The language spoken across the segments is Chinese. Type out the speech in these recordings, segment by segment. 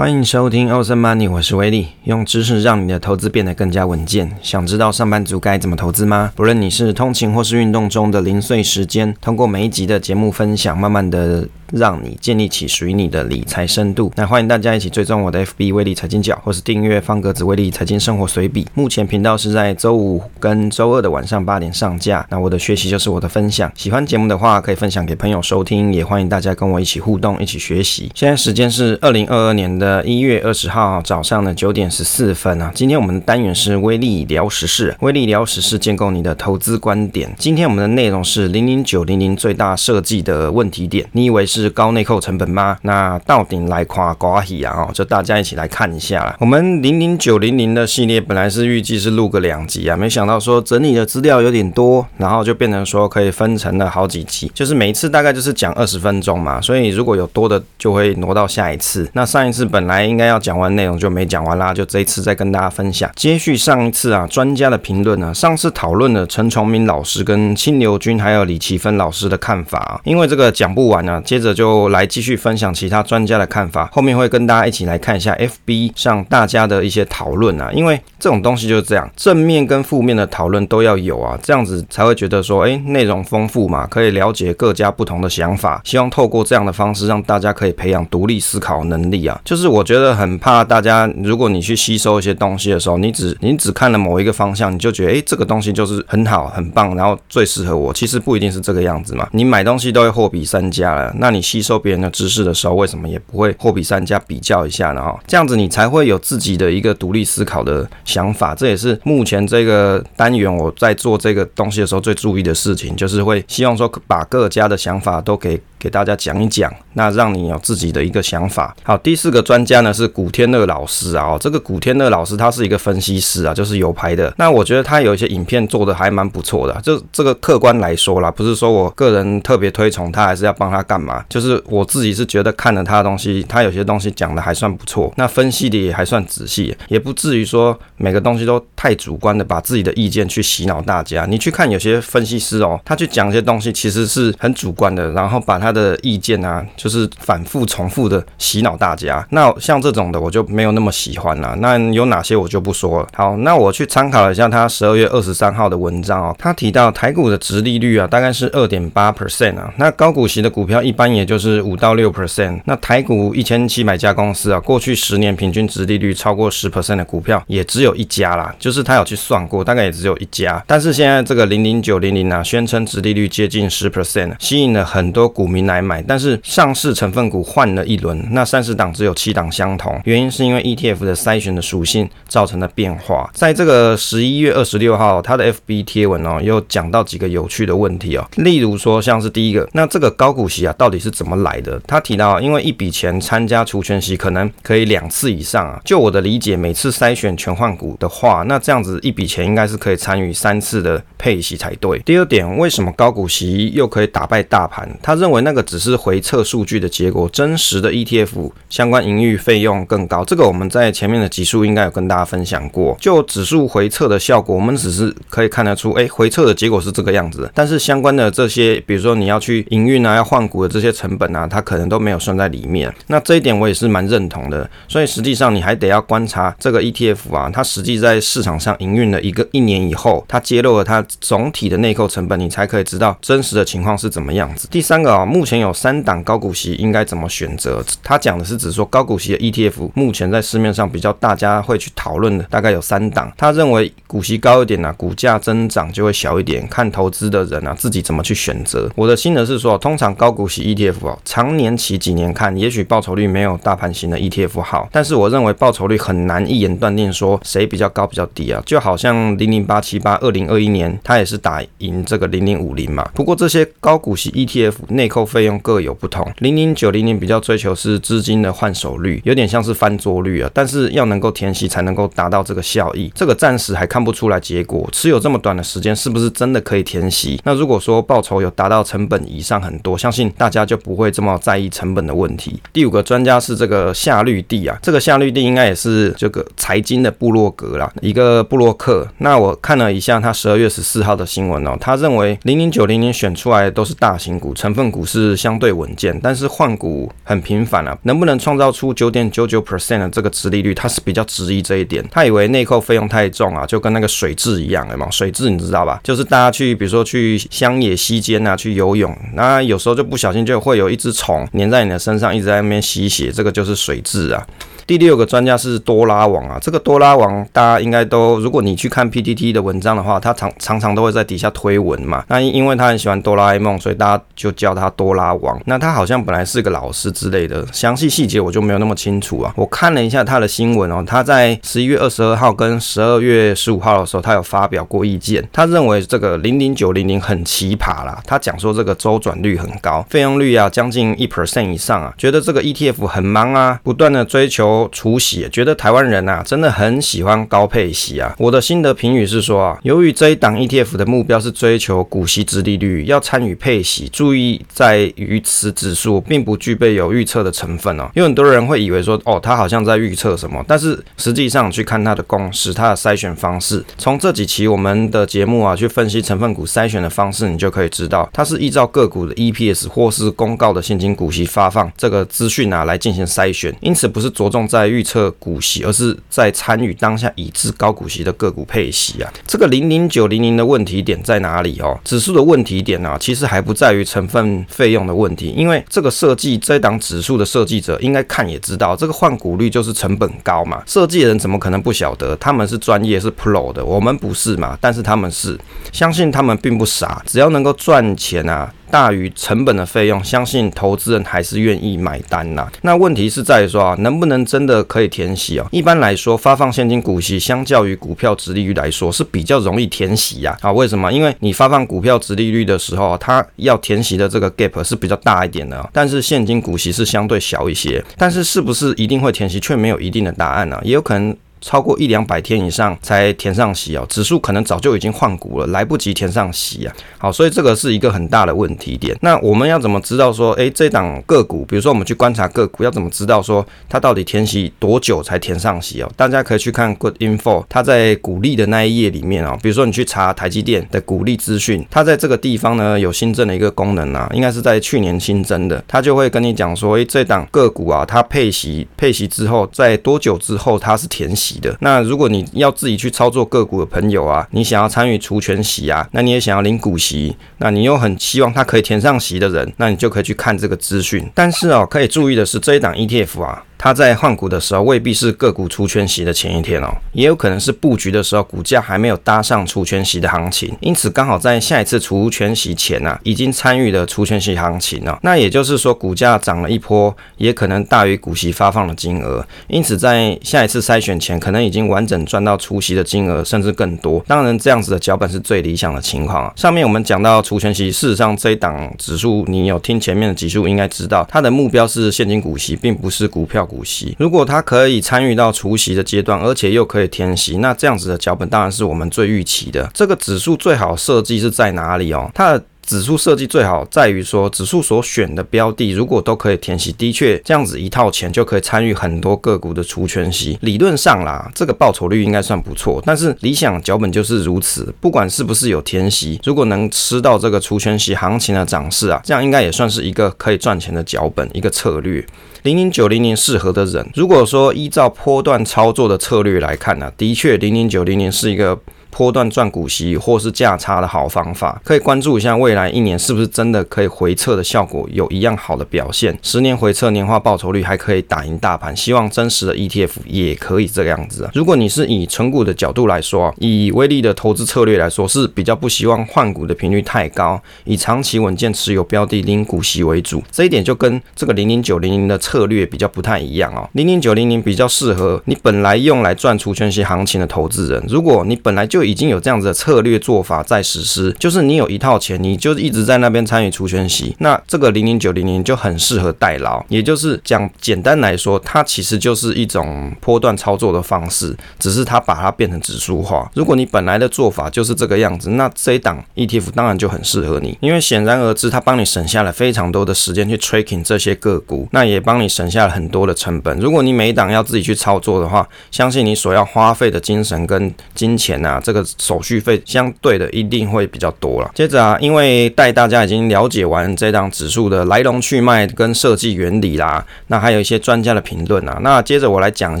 欢迎收听欧森 Money，我是威利，用知识让你的投资变得更加稳健。想知道上班族该怎么投资吗？不论你是通勤或是运动中的零碎时间，通过每一集的节目分享，慢慢的。让你建立起属于你的理财深度。那欢迎大家一起追踪我的 FB 威利财经角，或是订阅方格子威力财经生活随笔。目前频道是在周五跟周二的晚上八点上架。那我的学习就是我的分享，喜欢节目的话可以分享给朋友收听，也欢迎大家跟我一起互动，一起学习。现在时间是二零二二年的一月二十号早上的九点十四分啊。今天我们的单元是威利聊时事，威利聊时事建构你的投资观点。今天我们的内容是零零九零零最大设计的问题点，你以为是？高内扣成本吗？那到底来夸瓜喜啊？哦，就大家一起来看一下啦。我们零零九零零的系列本来是预计是录个两集啊，没想到说整理的资料有点多，然后就变成说可以分成了好几集，就是每一次大概就是讲二十分钟嘛。所以如果有多的，就会挪到下一次。那上一次本本来应该要讲完内容就没讲完啦，就这一次再跟大家分享，接续上一次啊专家的评论呢。上次讨论了陈崇明老师跟清流君还有李奇芬老师的看法啊，因为这个讲不完啊，接着。就来继续分享其他专家的看法，后面会跟大家一起来看一下 FB 上大家的一些讨论啊，因为这种东西就是这样，正面跟负面的讨论都要有啊，这样子才会觉得说，哎，内容丰富嘛，可以了解各家不同的想法。希望透过这样的方式，让大家可以培养独立思考能力啊。就是是我觉得很怕大家，如果你去吸收一些东西的时候，你只你只看了某一个方向，你就觉得，哎，这个东西就是很好很棒，然后最适合我。其实不一定是这个样子嘛。你买东西都会货比三家了，那你。吸收别人的知识的时候，为什么也不会货比三家比较一下呢？哈，这样子你才会有自己的一个独立思考的想法。这也是目前这个单元我在做这个东西的时候最注意的事情，就是会希望说把各家的想法都给。给大家讲一讲，那让你有自己的一个想法。好，第四个专家呢是古天乐老师啊，这个古天乐老师他是一个分析师啊，就是有牌的。那我觉得他有一些影片做的还蛮不错的，就这个客观来说啦，不是说我个人特别推崇他，还是要帮他干嘛？就是我自己是觉得看了他的东西，他有些东西讲的还算不错，那分析的也还算仔细，也不至于说每个东西都太主观的把自己的意见去洗脑大家。你去看有些分析师哦，他去讲一些东西其实是很主观的，然后把他。他的意见啊，就是反复重复的洗脑大家。那像这种的，我就没有那么喜欢了。那有哪些我就不说了。好，那我去参考了一下他十二月二十三号的文章哦。他提到台股的殖利率啊，大概是二点八 percent 啊。那高股息的股票一般也就是五到六 percent。那台股一千七百家公司啊，过去十年平均殖利率超过十 percent 的股票也只有一家啦。就是他有去算过，大概也只有一家。但是现在这个零零九零零啊，宣称殖利率接近十 percent，吸引了很多股民。来买，但是上市成分股换了一轮，那三十档只有七档相同，原因是因为 ETF 的筛选的属性造成的变化。在这个十一月二十六号，他的 FB 贴文哦，又讲到几个有趣的问题哦，例如说像是第一个，那这个高股息啊，到底是怎么来的？他提到，因为一笔钱参加除权息可能可以两次以上啊。就我的理解，每次筛选全换股的话，那这样子一笔钱应该是可以参与三次的配息才对。第二点，为什么高股息又可以打败大盘？他认为那那个只是回测数据的结果，真实的 ETF 相关营运费用更高。这个我们在前面的集数应该有跟大家分享过。就指数回测的效果，我们只是可以看得出，哎，回测的结果是这个样子。但是相关的这些，比如说你要去营运啊，要换股的这些成本啊，它可能都没有算在里面。那这一点我也是蛮认同的。所以实际上你还得要观察这个 ETF 啊，它实际在市场上营运了一个一年以后，它揭露了它总体的内扣成本，你才可以知道真实的情况是怎么样子。第三个啊，目目前有三档高股息应该怎么选择？他讲的是指说高股息的 ETF，目前在市面上比较大家会去讨论的大概有三档。他认为股息高一点呢，股价增长就会小一点，看投资的人啊自己怎么去选择。我的心得是说，通常高股息 ETF 哦，长年期几年看，也许报酬率没有大盘型的 ETF 好，但是我认为报酬率很难一眼断定说谁比较高比较低啊。就好像零零八七八二零二一年，他也是打赢这个零零五零嘛。不过这些高股息 ETF 内扣费用各有不同，零零九零零比较追求是资金的换手率，有点像是翻桌率啊，但是要能够填息才能够达到这个效益，这个暂时还看不出来结果。持有这么短的时间，是不是真的可以填息？那如果说报酬有达到成本以上很多，相信大家就不会这么在意成本的问题。第五个专家是这个夏绿蒂啊，这个夏绿蒂应该也是这个财经的部落格啦，一个部落客。那我看了一下他十二月十四号的新闻哦，他认为零零九零零选出来的都是大型股，成分股是相对稳健，但是换股很频繁啊，能不能创造出九点九九 percent 的这个殖利率，他是比较质疑这一点。他以为内扣费用太重啊，就跟那个水质一样的嘛。水质你知道吧？就是大家去，比如说去乡野溪间啊，去游泳，那有时候就不小心就会有一只虫粘在你的身上，一直在那边吸血，这个就是水质啊。第六个专家是多拉王啊，这个多拉王大家应该都，如果你去看 PTT 的文章的话，他常常常都会在底下推文嘛。那因为他很喜欢哆啦 A 梦，所以大家就叫他多拉王。那他好像本来是个老师之类的，详细细节我就没有那么清楚啊。我看了一下他的新闻哦，他在十一月二十二号跟十二月十五号的时候，他有发表过意见。他认为这个零零九零零很奇葩啦，他讲说这个周转率很高，费用率啊将近一 percent 以上啊，觉得这个 ETF 很忙啊，不断的追求。除息，觉得台湾人呐、啊、真的很喜欢高配息啊。我的心得评语是说啊，由于这一档 ETF 的目标是追求股息殖利率，要参与配息，注意在于此指数并不具备有预测的成分哦。有很多人会以为说哦，他好像在预测什么，但是实际上去看它的公式、它的筛选方式，从这几期我们的节目啊去分析成分股筛选的方式，你就可以知道，它是依照个股的 EPS 或是公告的现金股息发放这个资讯啊来进行筛选，因此不是着重在预测股息，而是在参与当下已知高股息的个股配息啊。这个零零九零零的问题点在哪里哦？指数的问题点、啊，其实还不在于成分费用的问题，因为这个设计这档指数的设计者应该看也知道，这个换股率就是成本高嘛。设计人怎么可能不晓得？他们是专业，是 pro 的，我们不是嘛？但是他们是，相信他们并不傻，只要能够赚钱啊。大于成本的费用，相信投资人还是愿意买单呐。那问题是在于说啊，能不能真的可以填息啊？一般来说，发放现金股息相较于股票殖利率来说是比较容易填息呀。啊，为什么？因为你发放股票殖利率的时候，它要填息的这个 gap 是比较大一点的，但是现金股息是相对小一些。但是是不是一定会填息，却没有一定的答案呢？也有可能。超过一两百天以上才填上息哦，指数可能早就已经换股了，来不及填上息啊。好，所以这个是一个很大的问题点。那我们要怎么知道说，诶，这档个股，比如说我们去观察个股，要怎么知道说它到底填息多久才填上息哦？大家可以去看 Good Info，它在股利的那一页里面哦，比如说你去查台积电的股利资讯，它在这个地方呢有新增的一个功能啊，应该是在去年新增的，它就会跟你讲说，诶，这档个股啊，它配息配息之后，在多久之后它是填息？的那如果你要自己去操作个股的朋友啊，你想要参与除权息啊，那你也想要领股息，那你又很希望它可以填上息的人，那你就可以去看这个资讯。但是哦，可以注意的是这一档 ETF 啊。它在换股的时候未必是个股除权息的前一天哦，也有可能是布局的时候股价还没有搭上除权息的行情，因此刚好在下一次除权息前啊，已经参与了除权息行情了。那也就是说股价涨了一波，也可能大于股息发放的金额，因此在下一次筛选前，可能已经完整赚到除息的金额，甚至更多。当然这样子的脚本是最理想的情况啊。上面我们讲到除权息，事实上这一档指数，你有听前面的指数应该知道，它的目标是现金股息，并不是股票股息，如果它可以参与到除息的阶段，而且又可以添息，那这样子的脚本当然是我们最预期的。这个指数最好设计是在哪里哦？它的指数设计最好在于说，指数所选的标的如果都可以填息，的确这样子一套钱就可以参与很多个股的除权息。理论上啦，这个报酬率应该算不错。但是理想脚本就是如此，不管是不是有填息，如果能吃到这个除权息行情的涨势啊，这样应该也算是一个可以赚钱的脚本，一个策略。零零九零零适合的人，如果说依照波段操作的策略来看呢、的确零零九零零是一个。波段赚股息或是价差的好方法，可以关注一下未来一年是不是真的可以回测的效果有一样好的表现。十年回测年化报酬率还可以打赢大盘，希望真实的 ETF 也可以这个样子啊。如果你是以存股的角度来说，以威力的投资策略来说，是比较不希望换股的频率太高，以长期稳健持有标的领股息为主。这一点就跟这个零零九零零的策略比较不太一样哦。零零九零零比较适合你本来用来赚除权息行情的投资人，如果你本来就就已经有这样子的策略做法在实施，就是你有一套钱，你就一直在那边参与除权息，那这个零零九零零就很适合代劳。也就是讲简单来说，它其实就是一种波段操作的方式，只是它把它变成指数化。如果你本来的做法就是这个样子，那这一档 ETF 当然就很适合你，因为显然而知，它帮你省下了非常多的时间去 tracking 这些个股，那也帮你省下了很多的成本。如果你每一档要自己去操作的话，相信你所要花费的精神跟金钱啊，这个手续费相对的一定会比较多了。接着啊，因为带大家已经了解完这档指数的来龙去脉跟设计原理啦，那还有一些专家的评论啊，那接着我来讲一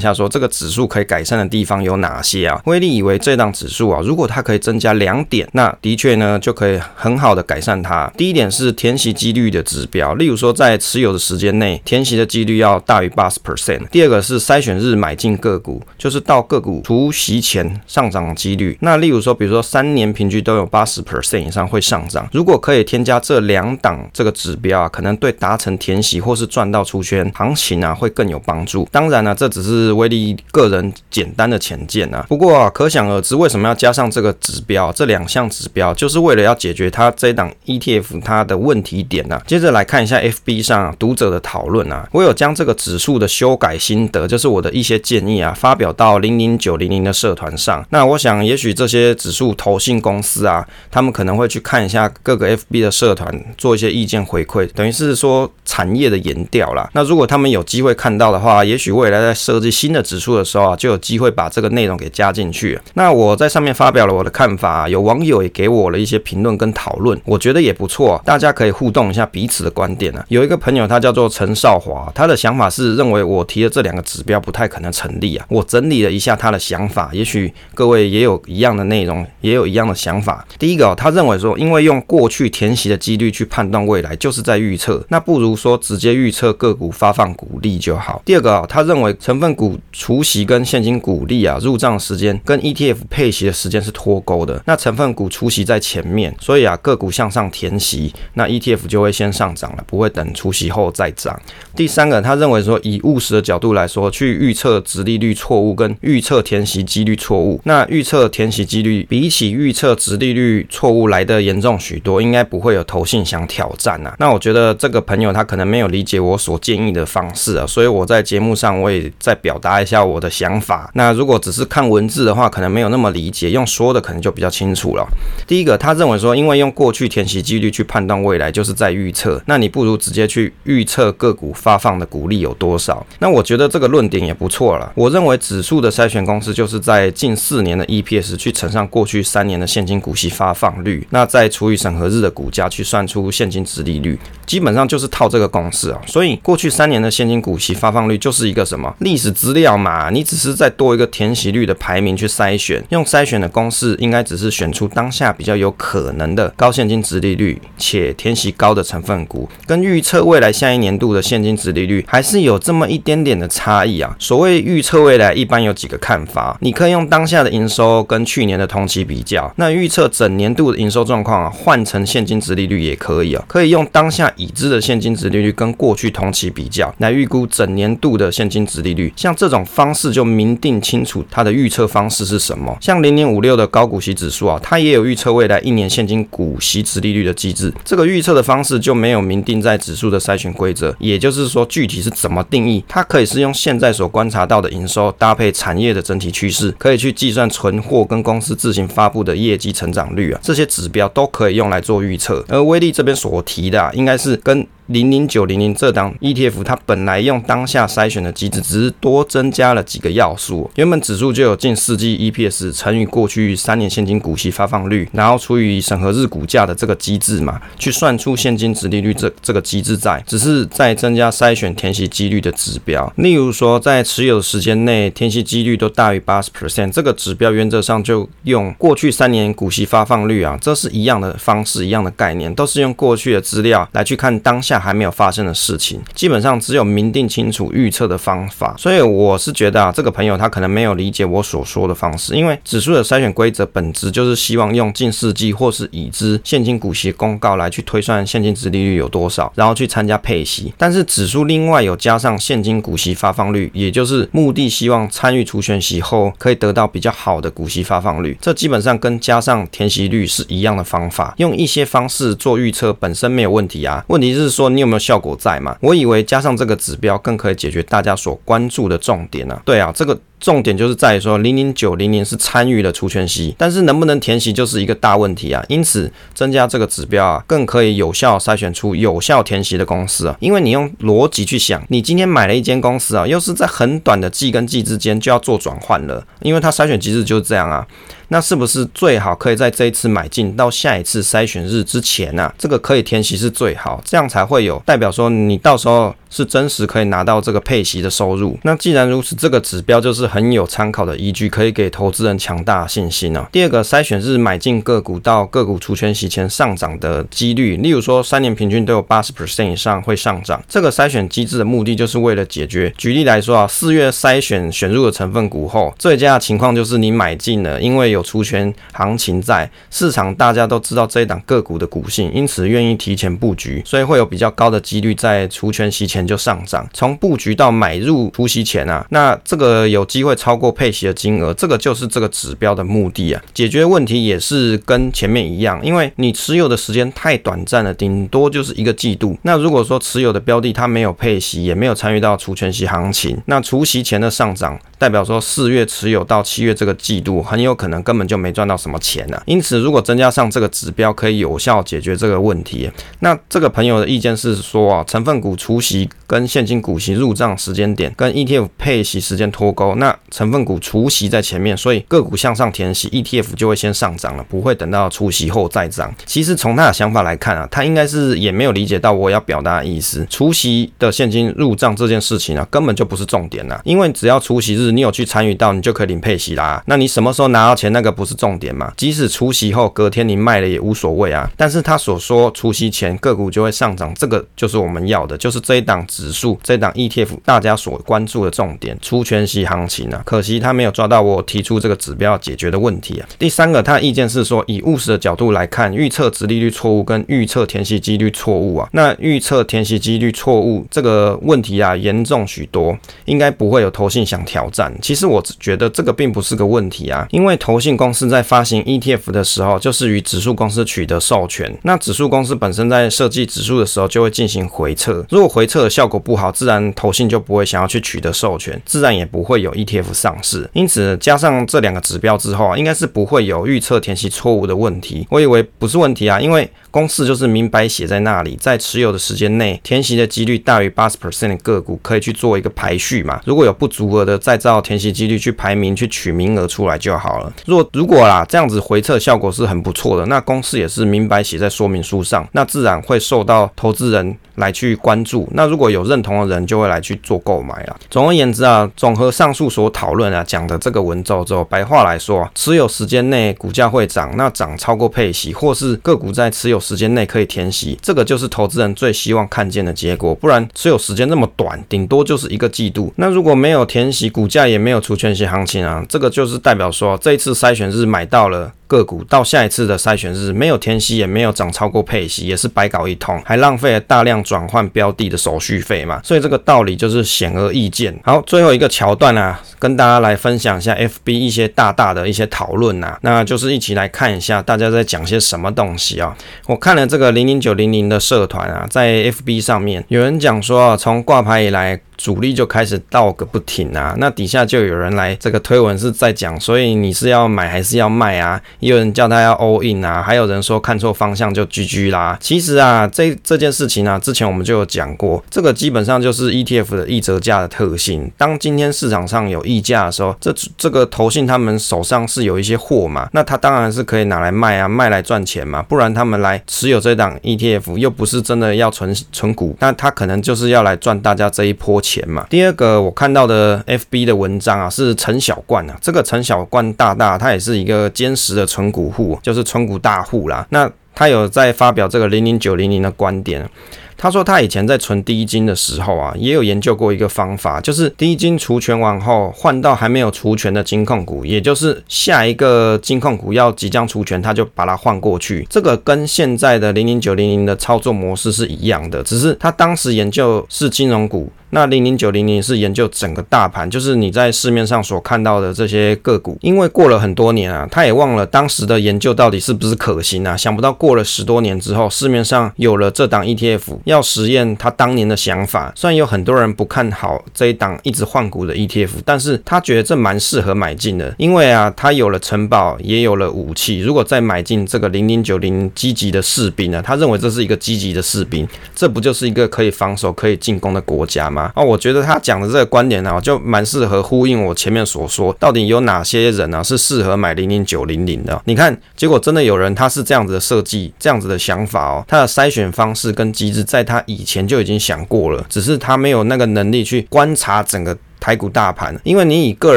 下说这个指数可以改善的地方有哪些啊？威力以为这档指数啊，如果它可以增加两点，那的确呢就可以很好的改善它。第一点是填息几率的指标，例如说在持有的时间内填息的几率要大于八十 percent。第二个是筛选日买进个股，就是到个股除息前上涨几率。那例如说，比如说三年平均都有八十 percent 以上会上涨。如果可以添加这两档这个指标啊，可能对达成填息或是赚到出圈行情啊会更有帮助。当然呢、啊，这只是威力个人简单的浅见啊。不过啊，可想而知为什么要加上这个指标，这两项指标就是为了要解决它这档 ETF 它的问题点啊。接着来看一下 FB 上读者的讨论啊，我有将这个指数的修改心得，就是我的一些建议啊，发表到零零九零零的社团上。那我想，也许这些指数投信公司啊，他们可能会去看一下各个 FB 的社团，做一些意见回馈，等于是说产业的研调啦。那如果他们有机会看到的话，也许未来在设计新的指数的时候啊，就有机会把这个内容给加进去。那我在上面发表了我的看法，有网友也给我了一些评论跟讨论，我觉得也不错，大家可以互动一下彼此的观点啊。有一个朋友他叫做陈少华，他的想法是认为我提的这两个指标不太可能成立啊。我整理了一下他的想法，也许各位也有一一样的内容，也有一样的想法。第一个哦，他认为说，因为用过去填息的几率去判断未来，就是在预测，那不如说直接预测个股发放股利就好。第二个哦，他认为成分股除息跟现金股利啊入账时间跟 ETF 配息的时间是脱钩的，那成分股除息在前面，所以啊个股向上填息，那 ETF 就会先上涨了，不会等除息后再涨。第三个，他认为说，以务实的角度来说，去预测殖利率错误跟预测填息几率错误，那预测填息几率比起预测值利率错误来得严重许多，应该不会有投信想挑战啊。那我觉得这个朋友他可能没有理解我所建议的方式啊，所以我在节目上我也再表达一下我的想法。那如果只是看文字的话，可能没有那么理解，用说的可能就比较清楚了。第一个，他认为说，因为用过去填息几率去判断未来，就是在预测，那你不如直接去预测个股发放的股利有多少。那我觉得这个论点也不错了。我认为指数的筛选公式就是在近四年的 EPS 去乘上过去三年的现金股息发放率，那再除以审核日的股价去算出现金值利率，基本上就是套这个公式啊。所以过去三年的现金股息发放率就是一个什么历史资料嘛？你只是再多一个填息率的排名去筛选，用筛选的公式应该只是选出当下比较有可能的高现金值利率且填息高的成分股，跟预测未来下一年度的现金值利率还是有这么一点点的差异啊。所谓预测未来，一般有几个看法，你可以用当下的营收跟跟去年的同期比较，那预测整年度的营收状况啊，换成现金殖利率也可以啊，可以用当下已知的现金殖利率跟过去同期比较来预估整年度的现金殖利率，像这种方式就明定清楚它的预测方式是什么。像零零五六的高股息指数啊，它也有预测未来一年现金股息殖利率的机制，这个预测的方式就没有明定在指数的筛选规则，也就是说具体是怎么定义，它可以是用现在所观察到的营收搭配产业的整体趋势，可以去计算存货跟公司自行发布的业绩成长率啊，这些指标都可以用来做预测。而威力这边所提的啊，应该是跟零零九零零这档 ETF，它本来用当下筛选的机制，只是多增加了几个要素。原本指数就有近四季 EPS 乘以过去三年现金股息发放率，然后除以审核日股价的这个机制嘛，去算出现金殖利率这这个机制在，只是在增加筛选填息几率的指标。例如说，在持有时间内填息几率都大于八十 percent，这个指标原则上就用过去三年股息发放率啊，这是一样的方式，一样的概念，都是用过去的资料来去看当下。还没有发生的事情，基本上只有明定清楚预测的方法。所以我是觉得啊，这个朋友他可能没有理解我所说的方式，因为指数的筛选规则本质就是希望用近世纪或是已知现金股息公告来去推算现金殖利率有多少，然后去参加配息。但是指数另外有加上现金股息发放率，也就是目的希望参与除权息后可以得到比较好的股息发放率。这基本上跟加上填息率是一样的方法，用一些方式做预测本身没有问题啊。问题是说。你有没有效果在嘛？我以为加上这个指标更可以解决大家所关注的重点呢、对啊，这个重点就是在于说零零九零零是参与了除权息，但是能不能填息就是一个大问题啊。因此增加这个指标啊，更可以有效筛选出有效填息的公司啊。因为你用逻辑去想，你今天买了一间公司啊，又是在很短的季跟季之间就要做转换了，因为它筛选机制就是这样啊。那是不是最好可以在这一次买进到下一次筛选日之前啊？这个可以填息是最好，这样才会有代表说你到时候是真实可以拿到这个配息的收入。那既然如此，这个指标就是很有参考的依据，可以给投资人强大信心啊。第二个筛选日买进个股到个股除权息前上涨的几率，例如说三年平均都有八十 percent 以上会上涨。这个筛选机制的目的就是为了解决，举例来说啊，四月筛选选入的成分股后，最佳的情况就是你买进了，因为有除权行情在市场，大家都知道这一档个股的股性，因此愿意提前布局，所以会有比较高的几率在除权息前就上涨。从布局到买入除息前啊，那这个有机会超过配息的金额，这个就是这个指标的目的啊。解决问题也是跟前面一样，因为你持有的时间太短暂了，顶多就是一个季度。那如果说持有的标的它没有配息，也没有参与到除权息行情，那除息前的上涨，代表说四月持有到七月这个季度，很有可能根本就没。赚到什么钱呢、啊？因此，如果增加上这个指标，可以有效解决这个问题。那这个朋友的意见是说啊，成分股除息跟现金股息入账时间点跟 ETF 配息时间脱钩，那成分股除息在前面，所以个股向上填息，ETF 就会先上涨了，不会等到除息后再涨。其实从他的想法来看啊，他应该是也没有理解到我要表达的意思。除息的现金入账这件事情啊，根本就不是重点啊，因为只要除息日你有去参与到，你就可以领配息啦。那你什么时候拿到钱，那个不是。重点嘛，即使除息后隔天你卖了也无所谓啊。但是他所说除息前个股就会上涨，这个就是我们要的，就是这一档指数，这档 ETF 大家所关注的重点，除权息行情啊。可惜他没有抓到我提出这个指标解决的问题啊。第三个，他的意见是说，以务实的角度来看，预测殖利率错误跟预测填息几率错误啊。那预测填息几率错误这个问题啊，严重许多，应该不会有投信想挑战。其实我觉得这个并不是个问题啊，因为投信公司。在发行 ETF 的时候，就是与指数公司取得授权。那指数公司本身在设计指数的时候，就会进行回测。如果回测的效果不好，自然投信就不会想要去取得授权，自然也不会有 ETF T.F. 上市。因此，加上这两个指标之后啊，应该是不会有预测填息错误的问题。我以为不是问题啊，因为公式就是明白写在那里，在持有的时间内，填息的几率大于八十 percent 的个股，可以去做一个排序嘛。如果有不足额的，再照填息几率去排名，去取名额出来就好了。如果如果啦，这样子回测效果是很不错的。那公式也是明白写在说明书上，那自然会受到投资人来去关注。那如果有认同的人，就会来去做购买了。总而言之啊，总和上述所讨论啊讲的这个文绉绉，白话来说啊，持有时间内股价会涨，那涨超过配息，或是个股在持有时间内可以填息，这个就是投资人最希望看见的结果。不然持有时间那么短，顶多就是一个季度。那如果没有填息，股价也没有出权息行情啊，这个就是代表说这一次筛选日买到了。个股到下一次的筛选日没有填息，也没有涨超过配息，也是白搞一通，还浪费了大量转换标的的手续费嘛。所以这个道理就是显而易见。好，最后一个桥段啊，跟大家来分享一下 FB 一些大大的一些讨论呐，那就是一起来看一下大家在讲些什么东西啊。我看了这个零零九零零的社团啊，在 FB 上面有人讲说啊，从挂牌以来。主力就开始倒个不停啊，那底下就有人来这个推文是在讲，所以你是要买还是要卖啊？也有人叫他要 all in 啊，还有人说看错方向就 GG 啦。其实啊，这这件事情啊，之前我们就有讲过，这个基本上就是 ETF 的溢价的特性。当今天市场上有溢价的时候，这这个投信他们手上是有一些货嘛，那他当然是可以拿来卖啊，卖来赚钱嘛。不然他们来持有这档 ETF 又不是真的要存存股，那他可能就是要来赚大家这一波。钱嘛。第二个我看到的 FB 的文章啊，是陈小冠啊，这个陈小冠大大他也是一个坚实的存股户，就是存股大户啦。那他有在发表这个零零九零零的观点。他说他以前在存第一金的时候啊，也有研究过一个方法，就是第一金除权完后换到还没有除权的金控股，也就是下一个金控股要即将除权，他就把它换过去。这个跟现在的零零九零零的操作模式是一样的，只是他当时研究是金融股。那零零九零零是研究整个大盘，就是你在市面上所看到的这些个股。因为过了很多年啊，他也忘了当时的研究到底是不是可行啊。想不到过了十多年之后，市面上有了这档 ETF，要实验他当年的想法。虽然有很多人不看好这一档一直换股的 ETF，但是他觉得这蛮适合买进的，因为啊，他有了城堡，也有了武器。如果再买进这个零零九零积极的士兵呢，他认为这是一个积极的士兵，这不就是一个可以防守、可以进攻的国家吗？啊，我觉得他讲的这个观点呢，就蛮适合呼应我前面所说，到底有哪些人呢是适合买零零九零零的？你看，结果真的有人他是这样子的设计，这样子的想法哦，他的筛选方式跟机制，在他以前就已经想过了，只是他没有那个能力去观察整个。台股大盘，因为你以个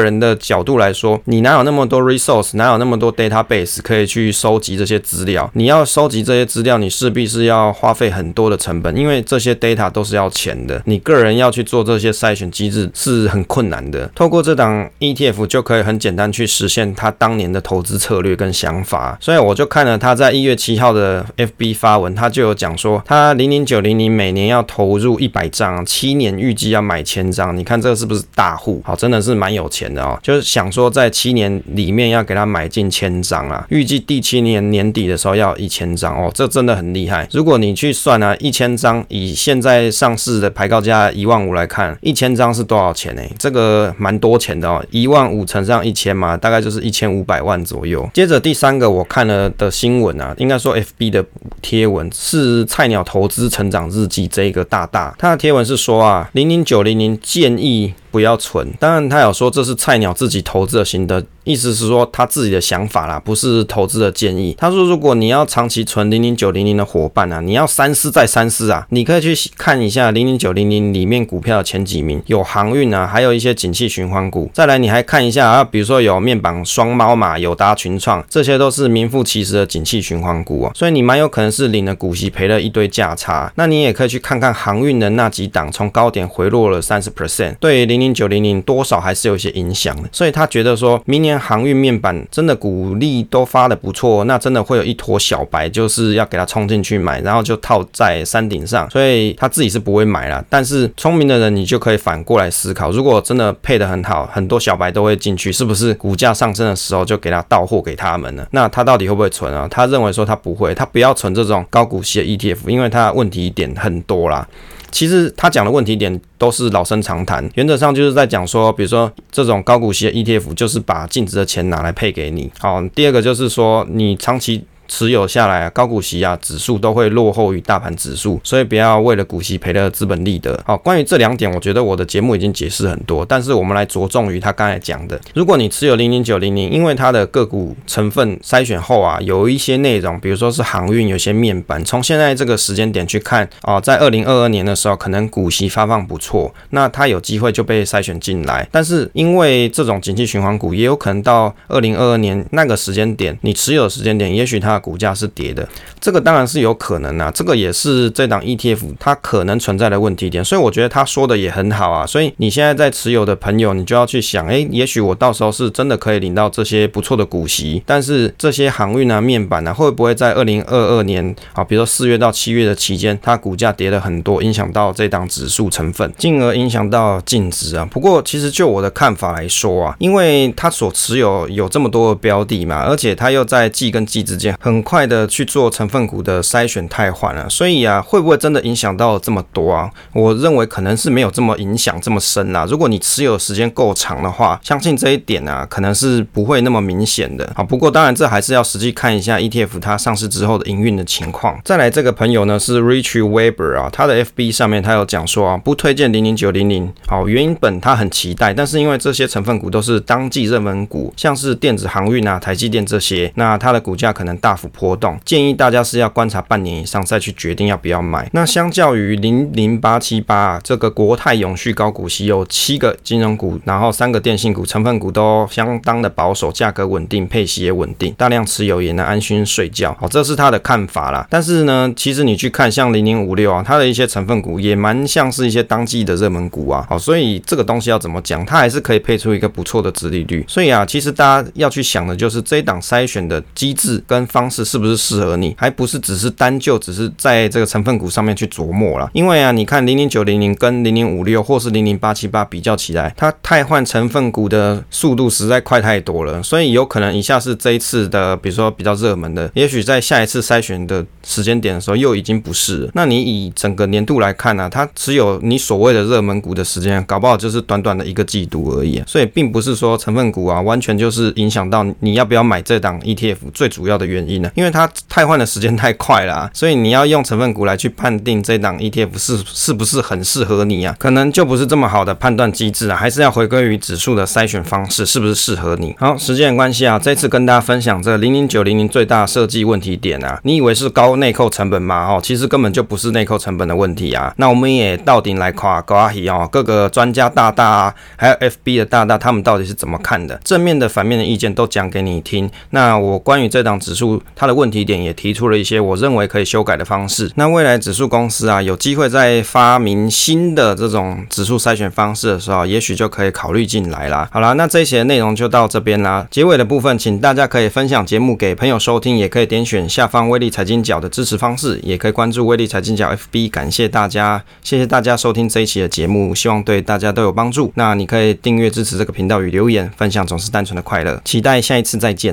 人的角度来说，你哪有那么多 resource，哪有那么多 database 可以去收集这些资料？你要收集这些资料，你势必是要花费很多的成本，因为这些 data 都是要钱的。你个人要去做这些筛选机制是很困难的。透过这档 ETF 就可以很简单去实现他当年的投资策略跟想法。所以我就看了他在一月七号的 FB 发文，他就有讲说，他零零九零零每年要投入一百张，七年预计要买千张。你看这个是不是？大户好，真的是蛮有钱的哦，就是想说在七年里面要给他买进千张啊，预计第七年年底的时候要一千张哦，这真的很厉害。如果你去算啊，一千张以现在上市的牌高价一万五来看，一千张是多少钱呢？这个蛮多钱的哦，一万五乘上一千嘛，大概就是一千五百万左右。接着第三个我看了的新闻啊，应该说 FB 的贴文是菜鸟投资成长日记这一个大大，他的贴文是说啊，零零九零零建议。不要存，当然他有说这是菜鸟自己投资的心得。意思是说他自己的想法啦，不是投资的建议。他说，如果你要长期存零零九零零的伙伴啊，你要三思再三思啊。你可以去看一下零零九零零里面股票的前几名，有航运啊，还有一些景气循环股。再来，你还看一下啊，比如说有面板双猫嘛，友达群创，这些都是名副其实的景气循环股啊。所以你蛮有可能是领了股息，赔了一堆价差。那你也可以去看看航运的那几档，从高点回落了三十 percent，对零零九零零多少还是有些影响的。所以他觉得说明年。航运面板真的股利都发的不错，那真的会有一坨小白，就是要给他冲进去买，然后就套在山顶上，所以他自己是不会买啦。但是聪明的人，你就可以反过来思考，如果真的配得很好，很多小白都会进去，是不是股价上升的时候就给他到货给他们呢？那他到底会不会存啊？他认为说他不会，他不要存这种高股息的 ETF，因为他问题点很多啦。其实他讲的问题点都是老生常谈，原则上就是在讲说，比如说这种高股息的 ETF 就是把净值的钱拿来配给你。好，第二个就是说你长期。持有下来啊，高股息啊，指数都会落后于大盘指数，所以不要为了股息赔了资本利得。好，关于这两点，我觉得我的节目已经解释很多，但是我们来着重于他刚才讲的。如果你持有零零九零零，因为它的个股成分筛选后啊，有一些内容，比如说是航运，有些面板，从现在这个时间点去看啊，在二零二二年的时候，可能股息发放不错，那它有机会就被筛选进来。但是因为这种景气循环股，也有可能到二零二二年那个时间点，你持有时间点，也许它。那股价是跌的，这个当然是有可能啊，这个也是这档 ETF 它可能存在的问题点，所以我觉得他说的也很好啊。所以你现在在持有的朋友，你就要去想，诶，也许我到时候是真的可以领到这些不错的股息，但是这些航运啊、面板啊，会不会在二零二二年啊，比如说四月到七月的期间，它股价跌了很多，影响到这档指数成分，进而影响到净值啊。不过其实就我的看法来说啊，因为他所持有有这么多的标的嘛，而且他又在季跟季之间。很快的去做成分股的筛选汰换了，所以啊，会不会真的影响到这么多啊？我认为可能是没有这么影响这么深啦。如果你持有时间够长的话，相信这一点啊，可能是不会那么明显的啊。不过当然，这还是要实际看一下 ETF 它上市之后的营运的情况。再来，这个朋友呢是 Rich Weber 啊，他的 FB 上面他有讲说啊，不推荐零零九零零。好，原本他很期待，但是因为这些成分股都是当季热门股，像是电子航运啊、台积电这些，那它的股价可能大。幅波动，建议大家是要观察半年以上再去决定要不要买。那相较于零零八七八这个国泰永续高股息，有七个金融股，然后三个电信股，成分股都相当的保守，价格稳定，配息也稳定，大量持有也能安心睡觉。好，这是他的看法啦。但是呢，其实你去看像零零五六啊，它的一些成分股也蛮像是一些当季的热门股啊。好，所以这个东西要怎么讲，它还是可以配出一个不错的殖利率。所以啊，其实大家要去想的就是这一档筛选的机制跟方。方式是不是适合你，还不是只是单就只是在这个成分股上面去琢磨了。因为啊，你看零零九零零跟零零五六或是零零八七八比较起来，它汰换成分股的速度实在快太多了，所以有可能一下是这一次的，比如说比较热门的，也许在下一次筛选的时间点的时候又已经不是。那你以整个年度来看呢、它持有你所谓的热门股的时间，搞不好就是短短的一个季度而已。所以并不是说成分股啊，完全就是影响到你要不要买这档 ETF 最主要的原因呢，因为它汰换的时间太快了，所以你要用成分股来去判定这档 ETF 是是不是很适合你啊，可能就不是这么好的判断机制啊，还是要回归于指数的筛选方式是不是适合你。好，时间关系啊，这次跟大家分享这零零九零零最大设计问题点啊，你以为是高内扣成本吗？哦，其实根本就不是内扣成本的问题啊。那我们也到底来夸高阿喜哦，各个专家大大啊，还有 FB 的大大，他们到底是怎么看的？正面的、反面的意见都讲给你听。那我关于这档指数它的问题点也提出了一些我认为可以修改的方式。那未来指数公司啊，有机会在发明新的这种指数筛选方式的时候，也许就可以考虑进来啦。好啦，那这些内容就到这边啦。结尾的部分，请大家可以分享节目给朋友收听，也可以点选下方威力财经角的支持方式，也可以关注威力财经角 FB。感谢大家，谢谢大家收听这一期的节目，希望对大家都有帮助。那你可以订阅支持这个频道与留言分享，总是单纯的快乐。期待下一次再见。